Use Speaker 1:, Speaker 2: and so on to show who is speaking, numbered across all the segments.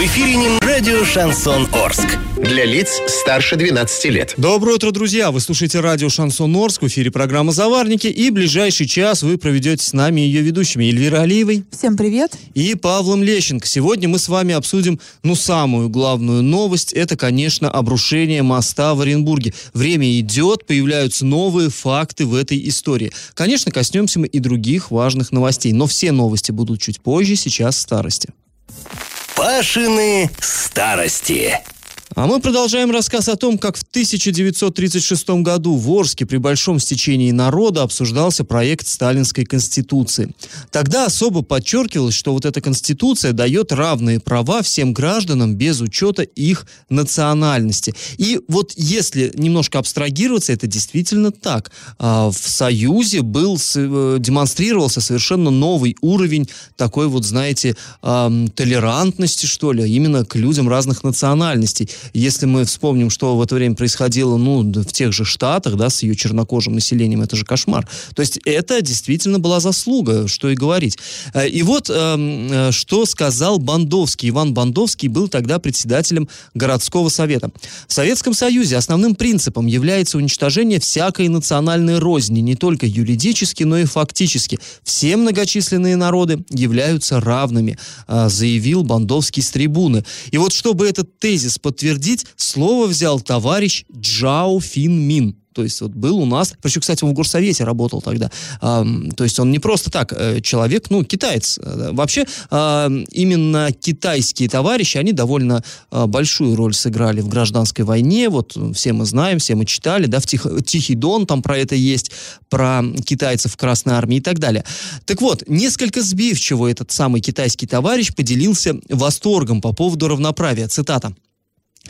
Speaker 1: В эфире не радио «Шансон Орск». Для лиц старше 12 лет.
Speaker 2: Доброе утро, друзья! Вы слушаете радио «Шансон Орск», в эфире программа «Заварники», и ближайший час вы проведете с нами ее ведущими Эльвира Алиевой
Speaker 3: Всем привет.
Speaker 2: и Павлом Лещенко. Сегодня мы с вами обсудим, ну, самую главную новость. Это, конечно, обрушение моста в Оренбурге. Время идет, появляются новые факты в этой истории. Конечно, коснемся мы и других важных новостей, но все новости будут чуть позже, сейчас в старости.
Speaker 1: Пашины старости.
Speaker 2: А мы продолжаем рассказ о том, как в 1936 году в Орске при большом стечении народа обсуждался проект Сталинской Конституции. Тогда особо подчеркивалось, что вот эта Конституция дает равные права всем гражданам без учета их национальности. И вот если немножко абстрагироваться, это действительно так. А, В Союзе был, э, демонстрировался совершенно новый уровень такой вот, знаете, толерантности, что ли, именно к людям разных национальностей. Если мы вспомним, что в это время происходило, ну, в тех же Штатах, да, с ее чернокожим населением, это же кошмар. То есть это действительно была заслуга, что и говорить. Э, И вот эм, э, что сказал Бандовский. Иван Бандовский был тогда председателем городского совета. В Советском Союзе основным принципом является уничтожение всякой национальной розни, не только юридически, но и фактически. Все многочисленные народы являются равными, а, заявил Бандовский с трибуны. И вот чтобы этот тезис подтвердить, слово взял товарищ Джао Фин Мин. То есть вот был у нас, причем, кстати, в горсовете работал тогда. Ам, то есть он не просто так э, человек, ну, китаец. Э, Вообще ам, именно китайские товарищи, они довольно а, большую роль сыграли в гражданской войне. Вот все мы знаем, все мы читали, да, в Тих- Тихий Дон там про это есть, про китайцев в Красной Армии и так далее. Так вот, несколько сбивчиво этот самый китайский товарищ поделился восторгом по поводу равноправия. Цитата.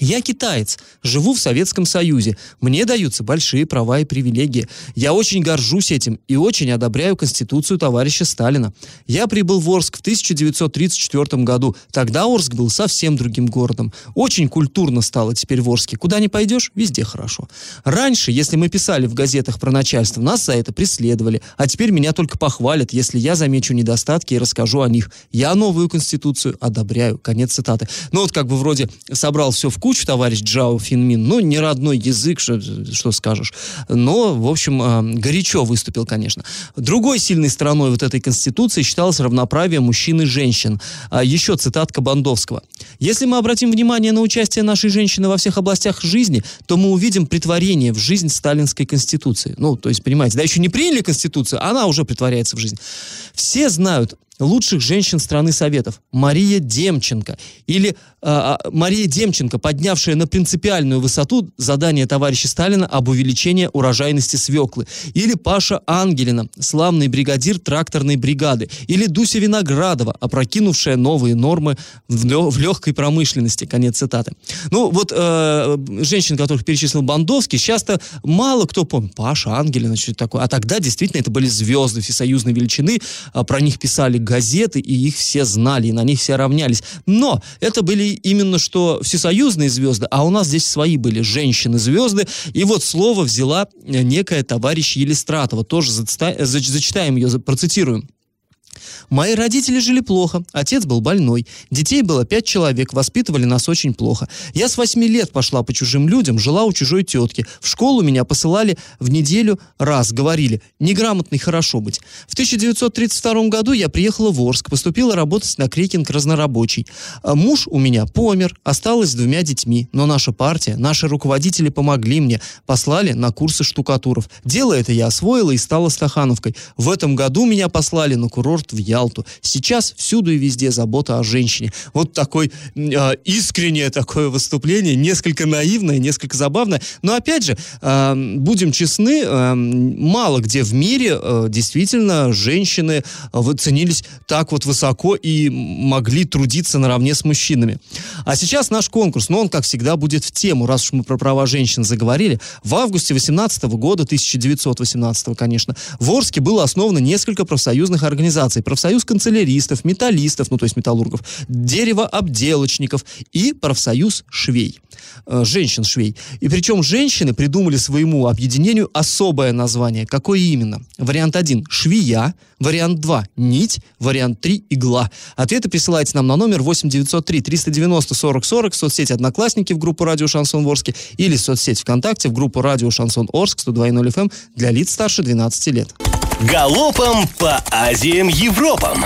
Speaker 2: Я китаец, живу в Советском Союзе. Мне даются большие права и привилегии. Я очень горжусь этим и очень одобряю Конституцию товарища Сталина. Я прибыл в Орск в 1934 году. Тогда Орск был совсем другим городом. Очень культурно стало теперь в Орске. Куда ни пойдешь, везде хорошо. Раньше, если мы писали в газетах про начальство, нас за это преследовали. А теперь меня только похвалят, если я замечу недостатки и расскажу о них. Я новую Конституцию одобряю. Конец цитаты. Ну вот как бы вроде собрал все в кучу товарищ Джао Финмин. Ну, не родной язык, что, что скажешь. Но, в общем, э, горячо выступил, конечно. Другой сильной стороной вот этой Конституции считалось равноправие мужчин и женщин. А еще цитатка Бандовского. Если мы обратим внимание на участие нашей женщины во всех областях жизни, то мы увидим притворение в жизнь Сталинской Конституции. Ну, то есть, понимаете, да, еще не приняли Конституцию, а она уже притворяется в жизнь. Все знают лучших женщин страны Советов. Мария Демченко. Или а, Мария Демченко, поднявшая на принципиальную высоту задание товарища Сталина об увеличении урожайности свеклы. Или Паша Ангелина, славный бригадир тракторной бригады. Или Дуся Виноградова, опрокинувшая новые нормы в, лё- в легкой промышленности. Конец цитаты. Ну, вот э, женщин, которых перечислил Бандовский, часто мало кто помнит. Паша Ангелина, что это такое. А тогда действительно это были звезды всесоюзной величины. А Про них писали газеты, и их все знали, и на них все равнялись. Но это были именно что всесоюзные звезды, а у нас здесь свои были женщины-звезды. И вот слово взяла э, некая товарищ Елистратова. Тоже зач- зачитаем ее, процитируем. Мои родители жили плохо, отец был больной, детей было пять человек, воспитывали нас очень плохо. Я с восьми лет пошла по чужим людям, жила у чужой тетки. В школу меня посылали в неделю раз, говорили, неграмотный хорошо быть. В 1932 году я приехала в Орск, поступила работать на крекинг разнорабочий. А Муж у меня помер, осталась с двумя детьми, но наша партия, наши руководители помогли мне, послали на курсы штукатуров. Дело это я освоила и стала стахановкой. В этом году меня послали на курорт в Ялту. Сейчас всюду и везде забота о женщине. Вот такой э, искреннее такое выступление, несколько наивное, несколько забавное. Но опять же, э, будем честны, э, мало где в мире э, действительно женщины э, ценились так вот высоко и могли трудиться наравне с мужчинами. А сейчас наш конкурс, но он, как всегда, будет в тему, раз уж мы про права женщин заговорили. В августе 18 года, 1918, конечно, в Орске было основано несколько профсоюзных организаций. Профсоюз канцеляристов, металлистов, ну то есть металлургов, деревообделочников и профсоюз швей, э, женщин-швей. И причем женщины придумали своему объединению особое название. Какое именно? Вариант 1 – швея, вариант 2 – нить, вариант 3 – игла. Ответы присылайте нам на номер 8903 390 40 40 в соцсети «Одноклассники» в группу «Радио Шансон Ворске» или в соцсети ВКонтакте в группу «Радио Шансон Орск» 102.0 FM эм для лиц старше 12 лет.
Speaker 1: Галопом по Азиям Европам!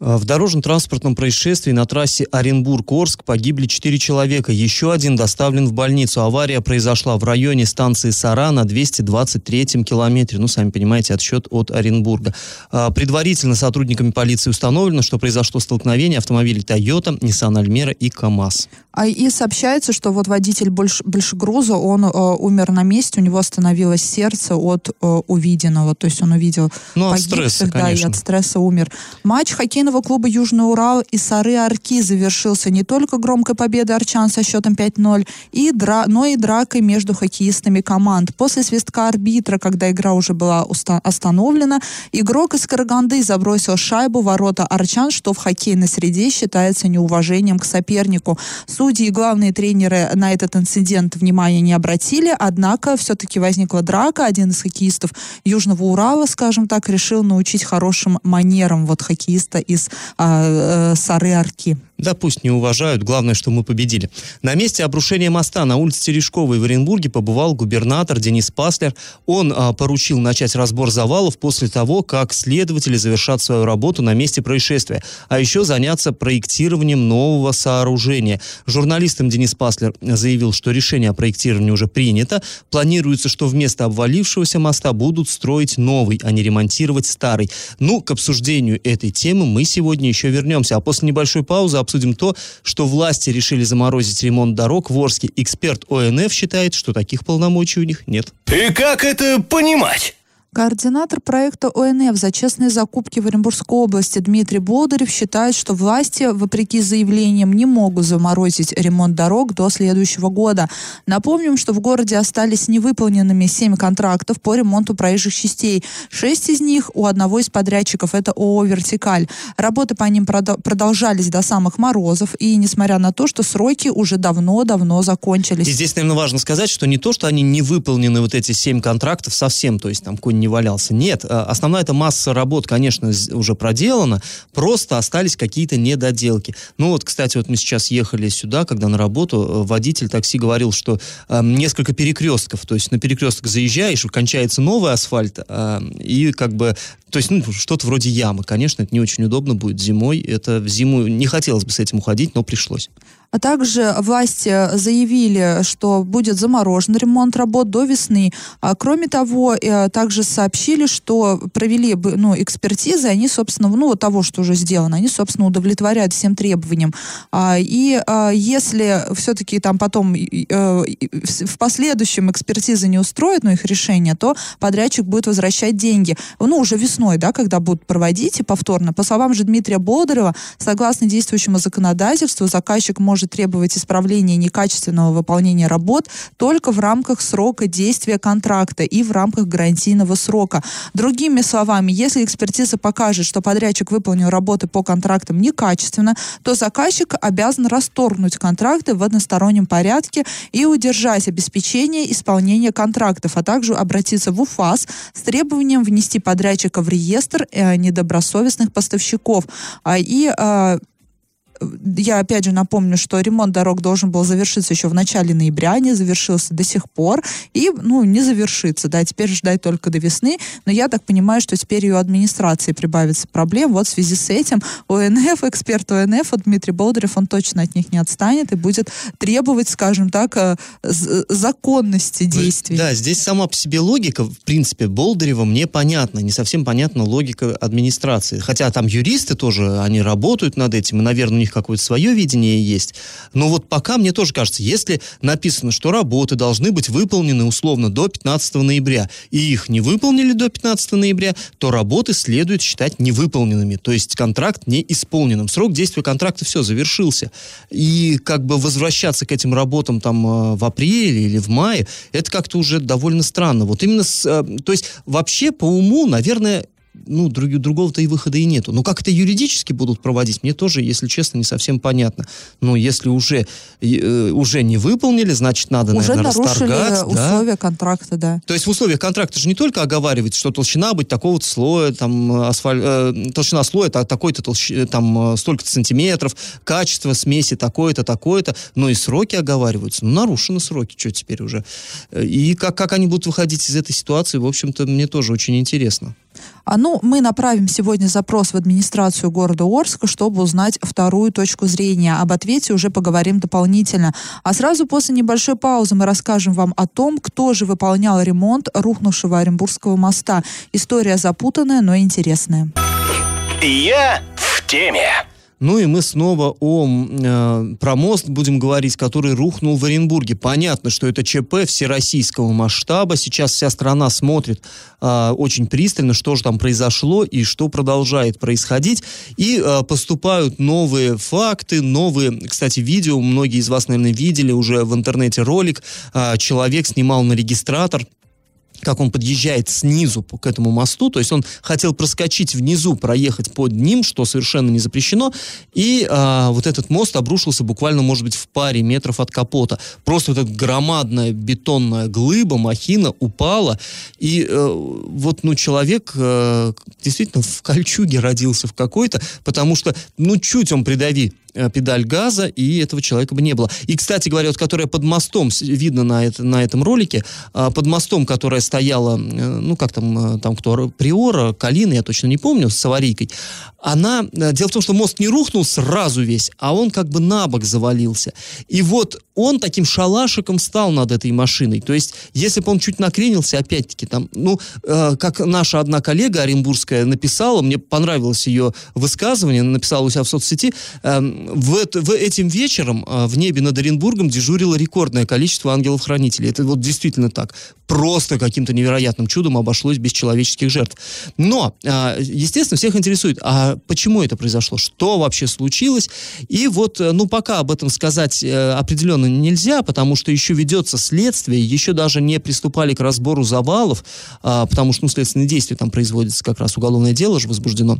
Speaker 2: В дорожно-транспортном происшествии на трассе Оренбург-Орск погибли 4 человека. Еще один доставлен в больницу. Авария произошла в районе станции Сара на 223-м километре. Ну, сами понимаете, отсчет от Оренбурга. А, предварительно сотрудниками полиции установлено, что произошло столкновение автомобилей Toyota, Nissan Almera и КАМАЗ.
Speaker 3: А и сообщается, что вот водитель больш, большегруза, он э, умер на месте, у него остановилось сердце от э, увиденного. То есть он увидел
Speaker 2: ну, от стресса,
Speaker 3: да, и от стресса умер. Матч хоккейного клуба «Южный Урал» и «Сары Арки» завершился не только громкой победой арчан со счетом 5-0, и дра... но и дракой между хоккеистами команд. После свистка арбитра, когда игра уже была уста... остановлена, игрок из Караганды забросил шайбу в ворота арчан, что в хоккейной среде считается неуважением к сопернику. Судьи и главные тренеры на этот инцидент внимания не обратили, однако все-таки возникла драка. Один из хоккеистов Южного Урала, скажем так, решил научить хорошим манерам вот хоккеиста из а, э, Сары Арки.
Speaker 2: Да пусть не уважают, главное, что мы победили. На месте обрушения моста на улице Терешковой в Оренбурге побывал губернатор Денис Паслер. Он а, поручил начать разбор завалов после того, как следователи завершат свою работу на месте происшествия, а еще заняться проектированием нового сооружения. Журналистам Денис Паслер заявил, что решение о проектировании уже принято. Планируется, что вместо обвалившегося моста будут строить новый, а не ремонтировать старый. Ну, к обсуждению этой темы мы сегодня еще вернемся. А после небольшой паузы обсудим то, что власти решили заморозить ремонт дорог в Орске. Эксперт ОНФ считает, что таких полномочий у них нет.
Speaker 1: И как это понимать?
Speaker 3: Координатор проекта ОНФ за честные закупки в Оренбургской области Дмитрий Болдырев считает, что власти, вопреки заявлениям, не могут заморозить ремонт дорог до следующего года. Напомним, что в городе остались невыполненными 7 контрактов по ремонту проезжих частей. Шесть из них у одного из подрядчиков, это ООО «Вертикаль». Работы по ним продолжались до самых морозов, и несмотря на то, что сроки уже давно-давно закончились.
Speaker 2: И здесь, наверное, важно сказать, что не то, что они не выполнены, вот эти 7 контрактов совсем, то есть там конь не валялся. Нет, э, основная эта масса работ, конечно, уже проделана, просто остались какие-то недоделки. Ну вот, кстати, вот мы сейчас ехали сюда, когда на работу, э, водитель такси говорил, что э, несколько перекрестков, то есть на перекресток заезжаешь, кончается новый асфальт, э, и как бы, то есть ну, что-то вроде ямы. Конечно, это не очень удобно будет зимой, это в зиму не хотелось бы с этим уходить, но пришлось.
Speaker 3: А также власти заявили, что будет заморожен ремонт работ до весны. А кроме того, э, также сообщили, что провели ну, экспертизы, они, собственно, ну, того, что уже сделано, они, собственно, удовлетворяют всем требованиям. А, и а, если все-таки там потом э, в последующем экспертизы не устроят, ну, их решение, то подрядчик будет возвращать деньги. Ну, уже весной, да, когда будут проводить и повторно. По словам же Дмитрия Болдырева, согласно действующему законодательству, заказчик может требовать исправления некачественного выполнения работ только в рамках срока действия контракта и в рамках гарантийного срока. Другими словами, если экспертиза покажет, что подрядчик выполнил работы по контрактам некачественно, то заказчик обязан расторгнуть контракты в одностороннем порядке и удержать обеспечение исполнения контрактов, а также обратиться в УФАС с требованием внести подрядчика в реестр э, недобросовестных поставщиков. А, и э, я опять же напомню, что ремонт дорог должен был завершиться еще в начале ноября, не завершился до сих пор и, ну, не завершится, да, теперь ждать только до весны, но я так понимаю, что теперь и у администрации прибавится проблем, вот в связи с этим ОНФ, эксперт ОНФ, Дмитрий Болдырев, он точно от них не отстанет и будет требовать, скажем так, э, законности действий.
Speaker 2: Да, здесь сама по себе логика, в принципе, Болдырева мне понятна, не совсем понятна логика администрации, хотя там юристы тоже, они работают над этим, и, наверное, них какое-то свое видение есть. Но вот пока мне тоже кажется, если написано, что работы должны быть выполнены условно до 15 ноября, и их не выполнили до 15 ноября, то работы следует считать невыполненными, то есть контракт не исполненным. Срок действия контракта все, завершился. И как бы возвращаться к этим работам там э, в апреле или в мае, это как-то уже довольно странно. Вот именно с, э, то есть вообще по уму, наверное, ну, друг, другого-то и выхода и нету. Но как это юридически будут проводить, мне тоже, если честно, не совсем понятно. Но если уже, э, уже не выполнили, значит, надо,
Speaker 3: Уже
Speaker 2: наверное,
Speaker 3: нарушили
Speaker 2: расторгать. да.
Speaker 3: условия контракта, да.
Speaker 2: То есть в условиях контракта же не только оговаривается, что толщина быть такого-то слоя, там, асфаль... э, толщина слоя та- такой-то, толщ... э, там, э, столько-то сантиметров, качество смеси такое-то, такое-то, но и сроки оговариваются. Ну, нарушены сроки, что теперь уже. Э, И как, как они будут выходить из этой ситуации, в общем-то, мне тоже очень интересно.
Speaker 3: А ну, мы направим сегодня запрос в администрацию города Орска, чтобы узнать вторую точку зрения. Об ответе уже поговорим дополнительно. А сразу после небольшой паузы мы расскажем вам о том, кто же выполнял ремонт рухнувшего Оренбургского моста. История запутанная, но интересная.
Speaker 1: Я в теме.
Speaker 2: Ну и мы снова о э, про мост будем говорить, который рухнул в Оренбурге. Понятно, что это ЧП всероссийского масштаба. Сейчас вся страна смотрит э, очень пристально, что же там произошло и что продолжает происходить. И э, поступают новые факты, новые, кстати, видео. Многие из вас, наверное, видели уже в интернете ролик. Э, человек снимал на регистратор как он подъезжает снизу к этому мосту, то есть он хотел проскочить внизу, проехать под ним, что совершенно не запрещено, и а, вот этот мост обрушился буквально, может быть, в паре метров от капота. Просто вот эта громадная бетонная глыба, махина упала, и э, вот, ну, человек э, действительно в кольчуге родился в какой-то, потому что, ну, чуть он придави педаль газа, и этого человека бы не было. И, кстати говоря, вот которая под мостом, видно на, это, на этом ролике, а, под мостом, которая стояла, э, ну, как там, э, там кто, Приора, Калина, я точно не помню, с аварийкой, она, э, дело в том, что мост не рухнул сразу весь, а он как бы на бок завалился. И вот он таким шалашиком встал над этой машиной. То есть, если бы он чуть накренился, опять-таки, там, ну, э, как наша одна коллега оренбургская написала, мне понравилось ее высказывание, написала у себя в соцсети, эм, в, это- в этим вечером э, в небе над Оренбургом дежурило рекордное количество ангелов-хранителей. Это вот действительно так. Просто каким-то невероятным чудом обошлось без человеческих жертв. Но, э, естественно, всех интересует, а почему это произошло? Что вообще случилось? И вот, э, ну, пока об этом сказать э, определенно нельзя, потому что еще ведется следствие, еще даже не приступали к разбору завалов, а, потому что, ну, следственные действия там производятся, как раз уголовное дело же возбуждено.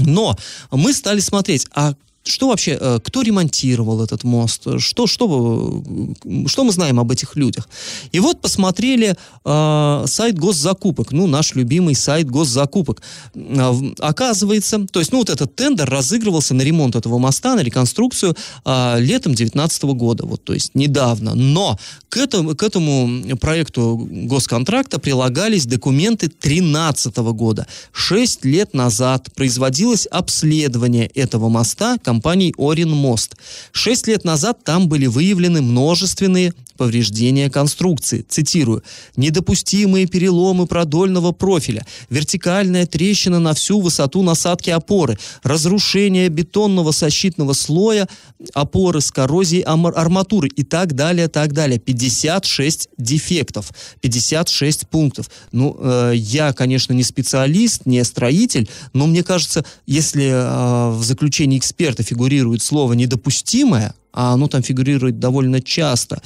Speaker 2: Но мы стали смотреть, а что вообще, э, кто ремонтировал этот мост, что, что, э, что мы знаем об этих людях. И вот посмотрели э, сайт госзакупок, ну, наш любимый сайт госзакупок. Э, оказывается, то есть, ну, вот этот тендер разыгрывался на ремонт этого моста, на реконструкцию э, летом 2019 года, вот, то есть недавно. Но к этому, к этому проекту госконтракта прилагались документы 2013 года. Шесть лет назад производилось обследование этого моста компанией Оренмост. Шесть лет назад там были выявлены множественные повреждения конструкции. Цитирую. «Недопустимые переломы продольного профиля, вертикальная трещина на всю высоту насадки опоры, разрушение бетонного защитного слоя опоры с коррозией арматуры и так далее, так далее. 56 дефектов, 56 пунктов. Ну, э, я, конечно, не специалист, не строитель, но мне кажется, если э, в заключении эксперта фигурирует слово «недопустимое», а оно там фигурирует довольно часто,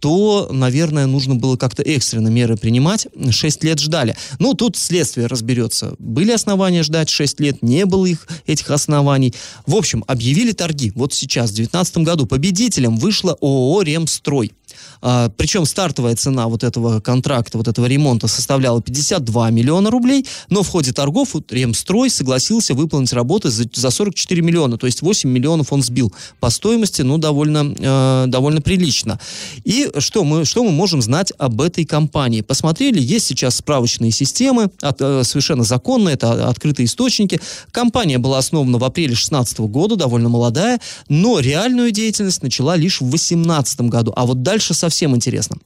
Speaker 2: то, наверное, нужно было как-то экстренно меры принимать. Шесть лет ждали. Ну, тут следствие разберется. Были основания ждать шесть лет, не было их, этих оснований. В общем, объявили торги. Вот сейчас, в 2019 году, победителем вышла ООО «Ремстрой». А, причем стартовая цена вот этого контракта, вот этого ремонта составляла 52 миллиона рублей, но в ходе торгов Ремстрой согласился выполнить работы за, за 44 миллиона, то есть 8 миллионов он сбил по стоимости, ну, довольно, э, довольно прилично. И что мы, что мы можем знать об этой компании? Посмотрели, есть сейчас справочные системы, от- э, совершенно законные, это открытые источники. Компания была основана в апреле 2016 года, довольно молодая, но реальную деятельность начала лишь в 2018 году. А вот дальше совсем интересно.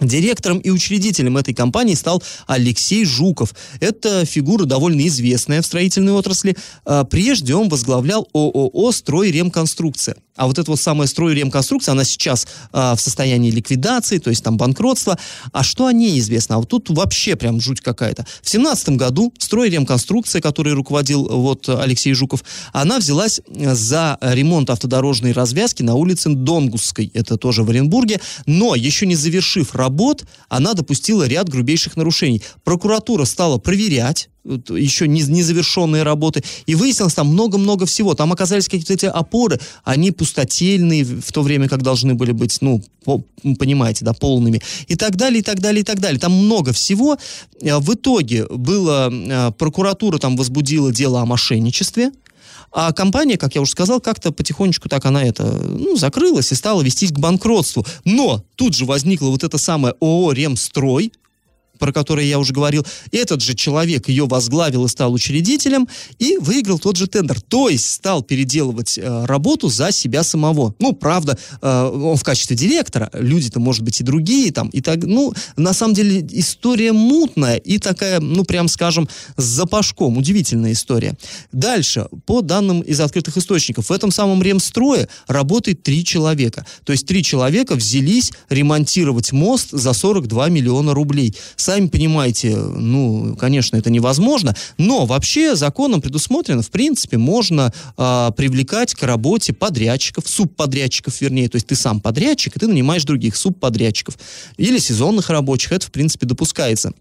Speaker 2: Директором и учредителем этой компании стал Алексей Жуков. Это фигура довольно известная в строительной отрасли. А, Прежде он возглавлял ООО «Стройремконструкция». А вот эта вот самая «Стройремконструкция», она сейчас а, в состоянии ликвидации, то есть там банкротство. А что о ней известно? А вот тут вообще прям жуть какая-то. В семнадцатом году «Стройремконструкция», которой руководил вот Алексей Жуков, она взялась за ремонт автодорожной развязки на улице Донгусской. Это тоже в Оренбурге. Но еще не завершив работу, работ она допустила ряд грубейших нарушений. Прокуратура стала проверять еще не, незавершенные работы, и выяснилось там много-много всего. Там оказались какие-то эти опоры, они пустотельные в то время, как должны были быть, ну, по, понимаете, да, полными, и так далее, и так далее, и так далее. Там много всего. Э, в итоге было, э, прокуратура там возбудила дело о мошенничестве, а компания, как я уже сказал, как-то потихонечку так она это, ну, закрылась и стала вестись к банкротству. Но тут же возникла вот эта самая ООО «Ремстрой», про который я уже говорил, этот же человек ее возглавил и стал учредителем, и выиграл тот же тендер. То есть стал переделывать э, работу за себя самого. Ну, правда, э, он в качестве директора, люди-то, может быть, и другие там, и так, ну, на самом деле история мутная и такая, ну, прям скажем, с запашком. Удивительная история. Дальше, по данным из открытых источников, в этом самом ремстрое работает три человека. То есть три человека взялись ремонтировать мост за 42 миллиона рублей. Сами понимаете, ну, конечно, это невозможно, но вообще законом предусмотрено, в принципе, можно э, привлекать к работе подрядчиков, субподрядчиков, вернее, то есть ты сам подрядчик, и ты нанимаешь других субподрядчиков или сезонных рабочих, это, в принципе, допускается.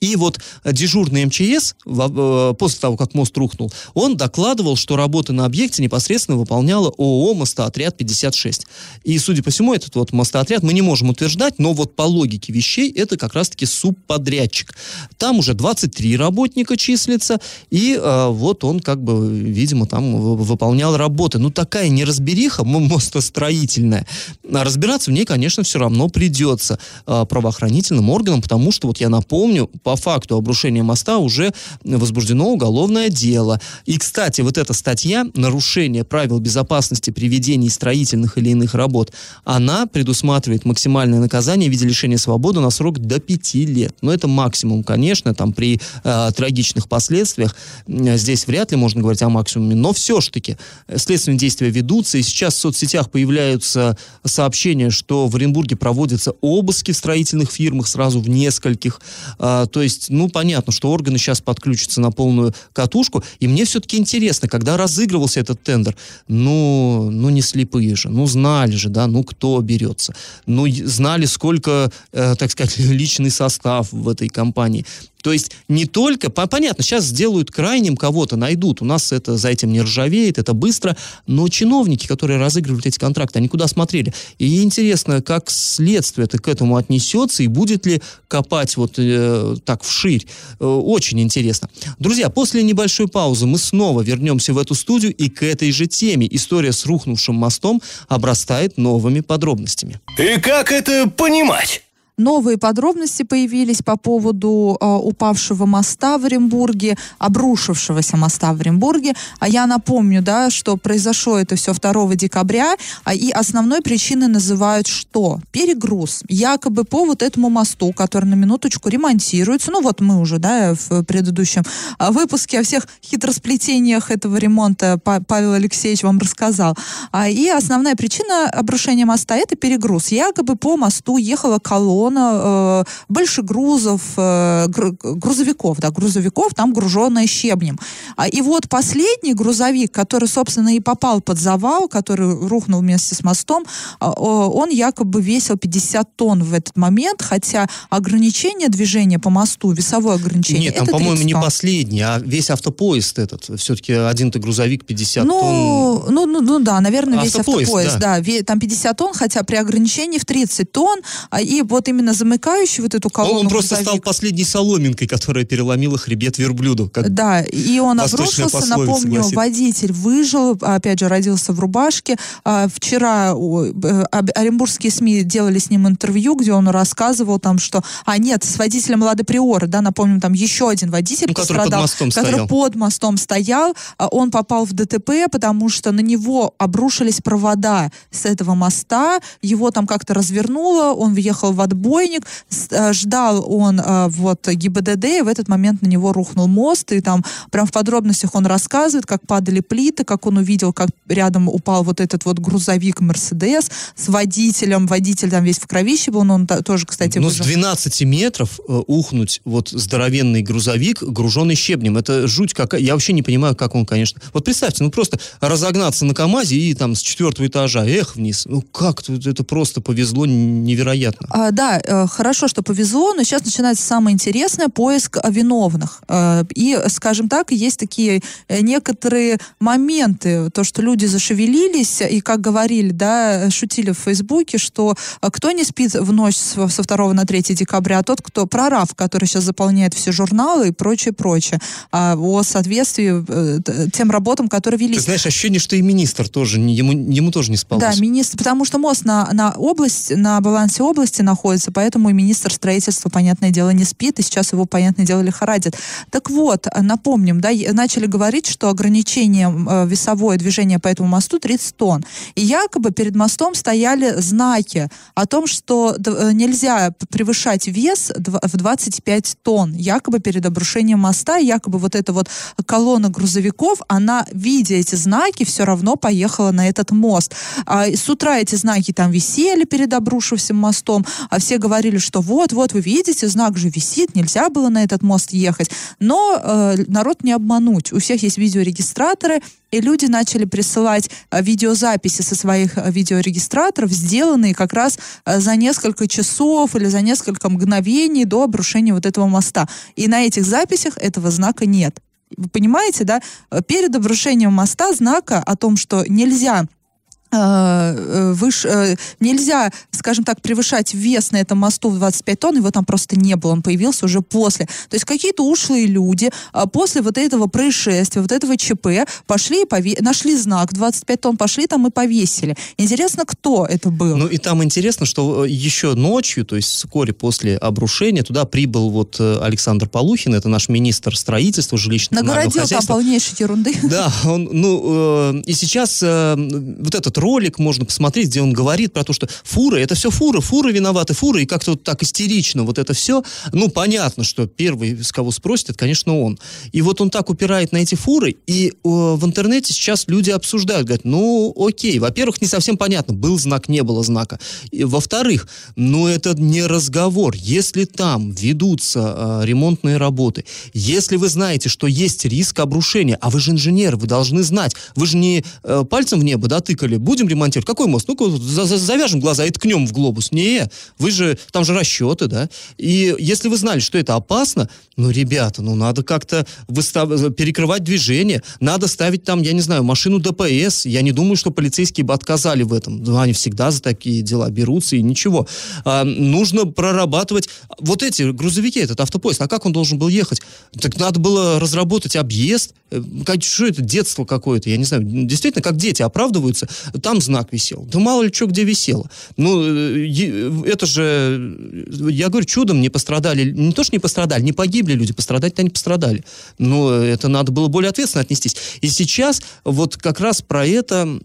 Speaker 2: И вот дежурный МЧС, э, после того, как мост рухнул, он докладывал, что работы на объекте непосредственно выполняла ООО «Мостоотряд 56». И, судя по всему, этот вот мостоотряд мы не можем утверждать, но вот по логике вещей это как раз-таки субподрядчик. Там уже 23 работника числится, и э, вот он как бы, видимо, там выполнял работы. Ну, такая неразбериха мостостроительная. А разбираться в ней, конечно, все равно придется э, правоохранительным органам, потому что, вот я напомню, по факту обрушения моста уже возбуждено уголовное дело. И, кстати, вот эта статья «Нарушение правил безопасности при ведении строительных или иных работ», она предусматривает максимальное наказание в виде лишения свободы на срок до пяти лет. Но это максимум, конечно, там при э, трагичных последствиях. Здесь вряд ли можно говорить о максимуме, но все-таки следственные действия ведутся, и сейчас в соцсетях появляются сообщения, что в Оренбурге проводятся обыски в строительных фирмах сразу в нескольких. Э, то есть, ну, понятно, что органы сейчас подключатся на полную катушку. И мне все-таки интересно, когда разыгрывался этот тендер, ну, ну не слепые же, ну, знали же, да, ну, кто берется. Ну, знали, сколько, э, так сказать, личный состав в этой компании. То есть не только, понятно, сейчас сделают крайним кого-то, найдут, у нас это за этим не ржавеет, это быстро, но чиновники, которые разыгрывают эти контракты, они куда смотрели? И интересно, как следствие это к этому отнесется, и будет ли копать вот э, так вширь. Э, очень интересно. Друзья, после небольшой паузы мы снова вернемся в эту студию, и к этой же теме история с рухнувшим мостом обрастает новыми подробностями.
Speaker 1: И как это понимать?
Speaker 3: Новые подробности появились по поводу э, упавшего моста в Оренбурге, обрушившегося моста в Оренбурге. А я напомню, да, что произошло это все 2 декабря, а, и основной причиной называют что? Перегруз. Якобы по вот этому мосту, который на минуточку ремонтируется. Ну вот мы уже, да, в предыдущем а, выпуске о всех хитросплетениях этого ремонта Павел Алексеевич вам рассказал. А, и основная причина обрушения моста это перегруз. Якобы по мосту ехала колонна колонна э, большегрузов, э, грузовиков, да, грузовиков, там груженная щебнем. А, и вот последний грузовик, который, собственно, и попал под завал, который рухнул вместе с мостом, э, он якобы весил 50 тонн в этот момент, хотя ограничение движения по мосту, весовое ограничение,
Speaker 2: Нет, там, по-моему, не последний, а весь автопоезд этот. Все-таки один-то грузовик 50
Speaker 3: ну,
Speaker 2: тонн.
Speaker 3: Ну, ну, ну да, наверное, весь
Speaker 2: автопоезд,
Speaker 3: автопоезд, да. да. Там 50 тонн, хотя при ограничении в 30 тонн, а, и вот именно именно замыкающий вот эту колонну.
Speaker 2: Он, просто стал последней соломинкой, которая переломила хребет верблюду. Как
Speaker 3: да, и он обрушился, напомню, гласит. водитель выжил, опять же, родился в рубашке. А, вчера э, оренбургские СМИ делали с ним интервью, где он рассказывал там, что, а нет, с водителем Лады Приора, да, напомним, там еще один водитель ну,
Speaker 2: который пострадал, под мостом
Speaker 3: который
Speaker 2: стоял.
Speaker 3: под мостом стоял, а он попал в ДТП, потому что на него обрушились провода с этого моста, его там как-то развернуло, он въехал в отбор, отбойник, э, ждал он э, вот ГИБДД, и в этот момент на него рухнул мост, и там прям в подробностях он рассказывает, как падали плиты, как он увидел, как рядом упал вот этот вот грузовик Мерседес с водителем, водитель там весь в кровище был, но он тоже, кстати,
Speaker 2: Ну, с 12 метров э, ухнуть вот здоровенный грузовик, груженный щебнем, это жуть какая, я вообще не понимаю, как он, конечно, вот представьте, ну просто разогнаться на КАМАЗе и там с четвертого этажа, эх, вниз, ну как, это просто повезло невероятно.
Speaker 3: А, да, Да, э, хорошо, что повезло, но сейчас начинается самое интересное поиск виновных. Э, и, скажем так, есть такие э, некоторые моменты, то, что люди зашевелились и, как говорили, да, шутили в Фейсбуке, что кто не спит в ночь со 2 на 3 декабря, а тот, кто прорав, который сейчас заполняет все журналы и прочее, прочее, а, о соответствии тем работам, которые велись.
Speaker 2: Ты знаешь, ощущение, что и министр тоже, ему, ему тоже не спалось.
Speaker 3: Да, министр, потому что мост на, на область, на балансе области находится, поэтому и министр строительства, понятное дело, не спит, и сейчас его, понятное дело, лихорадит. Так вот, напомним, да, начали говорить, что ограничение э, весовое движение по этому мосту 30 тонн. И якобы перед мостом стояли знаки о том, что э, нельзя превышать вес в 25 тонн, якобы перед обрушением моста, якобы вот эта вот колонна грузовиков, она, видя эти знаки, все равно поехала на этот мост. А с утра эти знаки там висели перед обрушившимся мостом, а все говорили, что вот-вот, вы видите, знак же висит, нельзя было на этот мост ехать. Но э, народ не обмануть. У всех есть видеорегистраторы, и люди начали присылать э, видеозаписи со своих э, видеорегистраторов, сделанные как раз э, за несколько часов или за несколько мгновений до обрушения вот этого моста. И на этих записях этого знака нет. Вы понимаете, да? Перед обрушением моста знака о том, что нельзя Э, э, выш, э, нельзя, скажем так, превышать вес на этом мосту в 25 тонн, его там просто не было, он появился уже после. То есть какие-то ушлые люди а после вот этого происшествия, вот этого ЧП пошли и пове... нашли знак 25 тонн, пошли там и повесили. Интересно, кто это был?
Speaker 2: Ну и там интересно, что еще ночью, то есть вскоре после обрушения, туда прибыл вот Александр Полухин, это наш министр строительства, жилищного
Speaker 3: Нагородил там полнейшей ерунды.
Speaker 2: Да, он, ну, э, и сейчас э, вот этот ролик можно посмотреть, где он говорит про то, что фуры, это все фуры, фуры виноваты, фуры, и как-то вот так истерично вот это все. Ну, понятно, что первый, с кого спросит, это, конечно, он. И вот он так упирает на эти фуры, и э, в интернете сейчас люди обсуждают, говорят, ну, окей, во-первых, не совсем понятно, был знак, не было знака. Во-вторых, ну, это не разговор. Если там ведутся э, ремонтные работы, если вы знаете, что есть риск обрушения, а вы же инженер, вы должны знать, вы же не э, пальцем в небо, да, тыкали, будем ремонтировать. Какой мост? Ну-ка, завяжем глаза и ткнем в глобус. Не, вы же, там же расчеты, да? И если вы знали, что это опасно, ну, ребята, ну, надо как-то выстав... перекрывать движение, надо ставить там, я не знаю, машину ДПС. Я не думаю, что полицейские бы отказали в этом. Ну, они всегда за такие дела берутся и ничего. А, нужно прорабатывать вот эти грузовики, этот автопоезд. А как он должен был ехать? Так надо было разработать объезд. Э, что это, детство какое-то, я не знаю. Действительно, как дети оправдываются там знак висел. Да мало ли что где висело. Ну, э, это же, я говорю, чудом не пострадали, не то, что не пострадали, не погибли люди, пострадать-то не пострадали. Но это надо было более ответственно отнестись. И сейчас вот как раз про это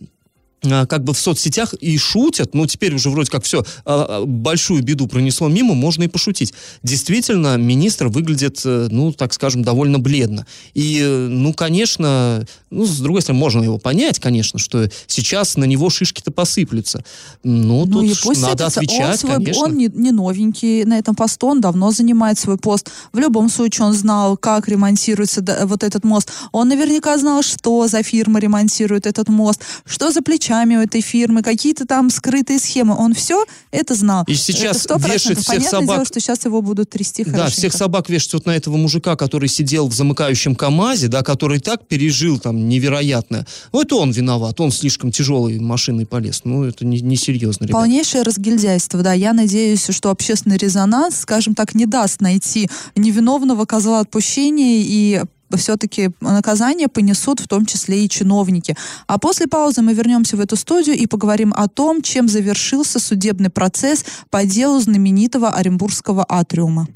Speaker 2: как бы в соцсетях и шутят, ну, теперь уже вроде как все, а, а, большую беду пронесло мимо, можно и пошутить. Действительно, министр выглядит, э, ну, так скажем, довольно бледно. И, э, ну, конечно, ну, с другой стороны, можно его понять, конечно, что сейчас на него шишки-то посыплются. Ну, ну тут надо отвечать,
Speaker 3: он
Speaker 2: свой, конечно.
Speaker 3: Он не, не новенький на этом посту, он давно занимает свой пост. В любом случае он знал, как ремонтируется вот этот мост. Он наверняка знал, что за фирма ремонтирует этот мост, что за плечами у этой фирмы, какие-то там скрытые схемы. Он все это знал.
Speaker 2: И сейчас это вешает всех
Speaker 3: Понятное
Speaker 2: собак...
Speaker 3: дело, что сейчас его будут трясти
Speaker 2: Да, всех собак вешают вот на этого мужика, который сидел в замыкающем КАМАЗе, да, который так пережил там невероятное. Ну, это он виноват, он слишком тяжелой машиной полез. Ну, это несерьезно, не,
Speaker 3: не Полнейшее разгильдяйство, да. Я надеюсь, что общественный резонанс, скажем так, не даст найти невиновного козла отпущения и все-таки наказание понесут в том числе и чиновники. А после паузы мы вернемся в эту студию и поговорим о том, чем завершился судебный процесс по делу знаменитого Оренбургского атриума.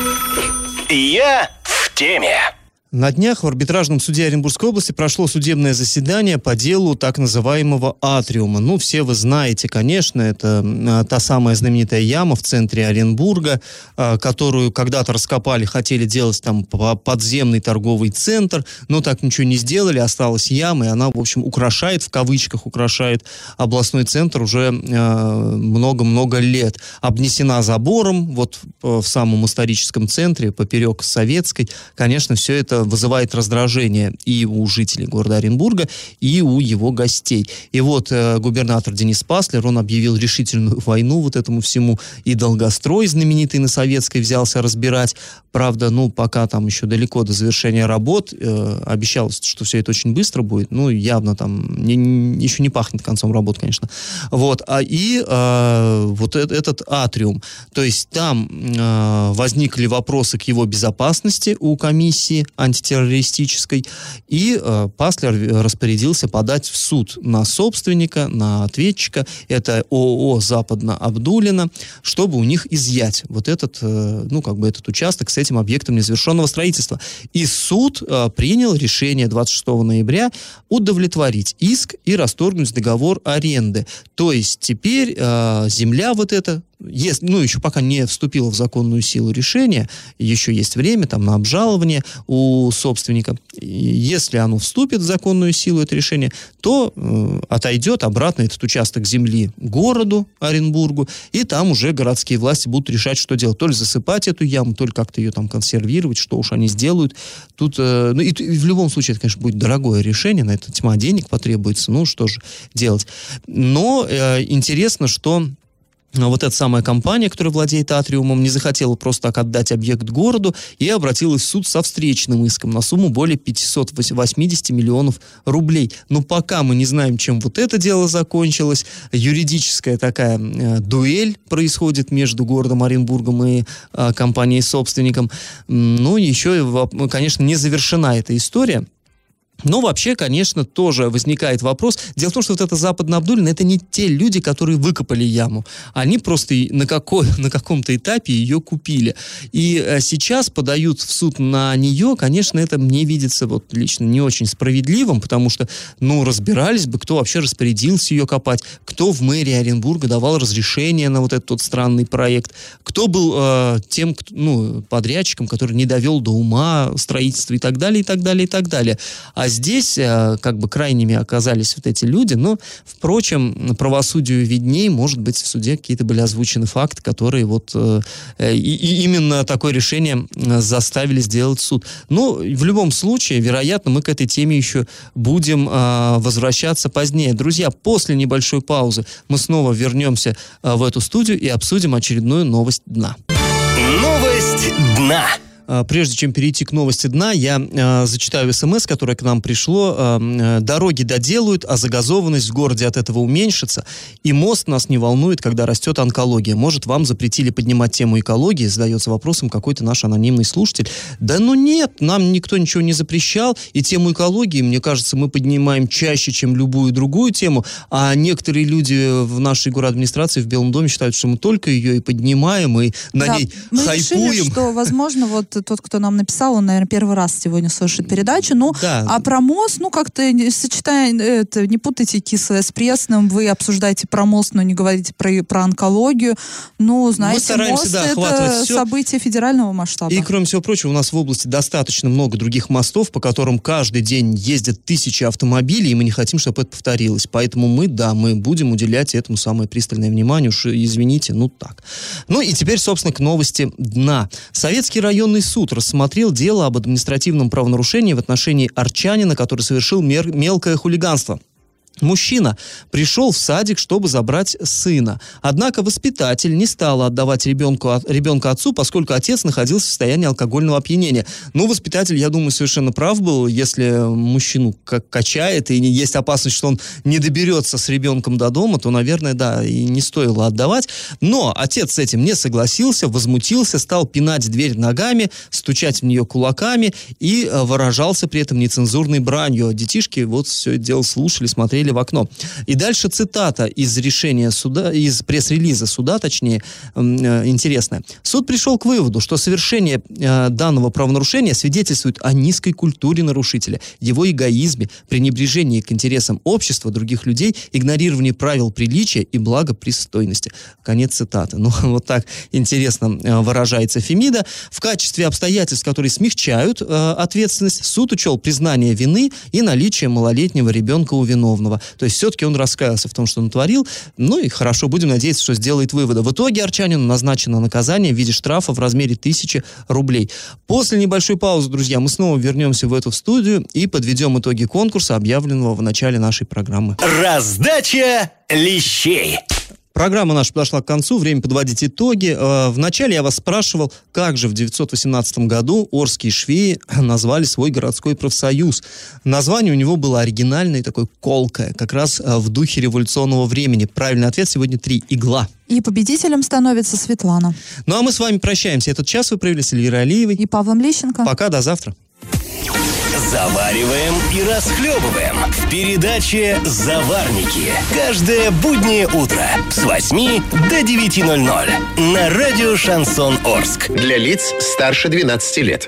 Speaker 1: Я в теме.
Speaker 2: На днях в арбитражном суде Оренбургской области прошло судебное заседание по делу так называемого атриума. Ну, все вы знаете, конечно, это а, та самая знаменитая яма в центре Оренбурга, а, которую когда-то раскопали, хотели делать там подземный торговый центр, но так ничего не сделали, осталась яма, и она, в общем, украшает, в кавычках, украшает областной центр уже а, много-много лет. Обнесена забором, вот в самом историческом центре, поперек Советской, конечно, все это вызывает раздражение и у жителей города Оренбурга, и у его гостей. И вот э, губернатор Денис Паслер, он объявил решительную войну вот этому всему, и долгострой знаменитый на Советской взялся разбирать. Правда, ну, пока там еще далеко до завершения работ, э, обещалось, что все это очень быстро будет, ну, явно там не, не, еще не пахнет концом работ, конечно. Вот, а и э, вот этот, этот атриум, то есть там э, возникли вопросы к его безопасности у комиссии антитеррористической, и э, Паслер распорядился подать в суд на собственника, на ответчика, это ООО «Западно-Абдулина», чтобы у них изъять вот этот, э, ну, как бы этот участок с этим объектом незавершенного строительства. И суд э, принял решение 26 ноября удовлетворить иск и расторгнуть договор аренды. То есть теперь э, земля вот эта если, ну, еще пока не вступило в законную силу решение, еще есть время там на обжалование у собственника. Если оно вступит в законную силу, это решение, то э, отойдет обратно этот участок земли городу Оренбургу, и там уже городские власти будут решать, что делать. То ли засыпать эту яму, то ли как-то ее там консервировать, что уж они сделают. Тут, э, ну, и, и в любом случае, это, конечно, будет дорогое решение, на это тьма денег потребуется, ну, что же делать. Но э, интересно, что вот эта самая компания, которая владеет Атриумом, не захотела просто так отдать объект городу и обратилась в суд со встречным иском на сумму более 580 миллионов рублей. Но пока мы не знаем, чем вот это дело закончилось, юридическая такая э, дуэль происходит между городом Оренбургом и э, компанией-собственником. Ну, еще, конечно, не завершена эта история. Но вообще, конечно, тоже возникает вопрос. Дело в том, что вот это Западно Абдулина, это не те люди, которые выкопали яму. Они просто на, какой, на каком-то этапе ее купили. И э, сейчас подают в суд на нее, конечно, это мне видится вот лично не очень справедливым, потому что, ну, разбирались бы, кто вообще распорядился ее копать, кто в мэрии Оренбурга давал разрешение на вот этот вот странный проект, кто был э, тем, кто, ну, подрядчиком, который не довел до ума строительство и так далее, и так далее, и так далее. А а здесь э, как бы крайними оказались вот эти люди. Но, впрочем, правосудию видней, может быть, в суде какие-то были озвучены факты, которые вот э, и, и именно такое решение заставили сделать суд. Но в любом случае, вероятно, мы к этой теме еще будем э, возвращаться позднее. Друзья, после небольшой паузы мы снова вернемся в эту студию и обсудим очередную новость дна.
Speaker 1: Новость дна.
Speaker 2: А, прежде чем перейти к новости дна, я э, зачитаю смс, которое к нам пришло. Э, дороги доделают, а загазованность в городе от этого уменьшится. И мост нас не волнует, когда растет онкология. Может, вам запретили поднимать тему экологии? Задается вопросом какой-то наш анонимный слушатель. Да ну нет, нам никто ничего не запрещал. И тему экологии, мне кажется, мы поднимаем чаще, чем любую другую тему. А некоторые люди в нашей администрации в Белом доме считают, что мы только ее и поднимаем, и на да, ней
Speaker 3: мы
Speaker 2: хайпуем.
Speaker 3: Решили, что, возможно, вот тот, кто нам написал, он, наверное, первый раз сегодня слушает передачу. Ну, да. а про мост, ну, как-то сочетая, это, не путайте кислое с пресным, вы обсуждаете про мост, но не говорите про, про онкологию. Ну, знаете, мост да, это все. событие федерального масштаба.
Speaker 2: И, кроме всего прочего, у нас в области достаточно много других мостов, по которым каждый день ездят тысячи автомобилей, и мы не хотим, чтобы это повторилось. Поэтому мы, да, мы будем уделять этому самое пристальное внимание. Уж извините, ну так. Ну и теперь, собственно, к новости дна. Советский районный суд рассмотрел дело об административном правонарушении в отношении арчанина, который совершил мер- мелкое хулиганство. Мужчина пришел в садик, чтобы забрать сына. Однако воспитатель не стала отдавать ребенку, ребенка отцу, поскольку отец находился в состоянии алкогольного опьянения. Ну, воспитатель, я думаю, совершенно прав был, если мужчину как качает, и есть опасность, что он не доберется с ребенком до дома, то, наверное, да, и не стоило отдавать. Но отец с этим не согласился, возмутился, стал пинать дверь ногами, стучать в нее кулаками и э, выражался при этом нецензурной бранью. Детишки вот все это дело слушали, смотрели посмотрели в окно. И дальше цитата из решения суда, из пресс-релиза суда, точнее, э, интересная. Суд пришел к выводу, что совершение э, данного правонарушения свидетельствует о низкой культуре нарушителя, его эгоизме, пренебрежении к интересам общества, других людей, игнорировании правил приличия и благопристойности. Конец цитаты. Ну, вот так интересно э, выражается Фемида. В качестве обстоятельств, которые смягчают э, ответственность, суд учел признание вины и наличие малолетнего ребенка у виновного. Штрафа. То есть все-таки он раскаялся в том, что натворил. Ну и хорошо, будем надеяться, что сделает выводы. В итоге Арчанину назначено наказание в виде штрафа в размере тысячи рублей. После небольшой паузы, друзья, мы снова вернемся в эту студию и подведем итоги конкурса, объявленного в начале нашей программы.
Speaker 1: Раздача лещей.
Speaker 2: Программа наша подошла к концу, время подводить итоги. Э, Вначале я вас спрашивал, как же в 918 году Орские швеи назвали свой городской профсоюз. Название у него было оригинальное, такое колкое, как раз э, в духе революционного времени. Правильный ответ сегодня три – игла.
Speaker 3: И победителем становится Светлана.
Speaker 2: Ну а мы с вами прощаемся. Этот час вы провели с Эльвирой Алиевой.
Speaker 3: И Павлом Лещенко.
Speaker 2: Пока, до завтра.
Speaker 1: Завариваем и расхлебываем в передаче «Заварники». Каждое буднее утро с 8 до 9.00 на радио «Шансон Орск». Для лиц старше 12 лет.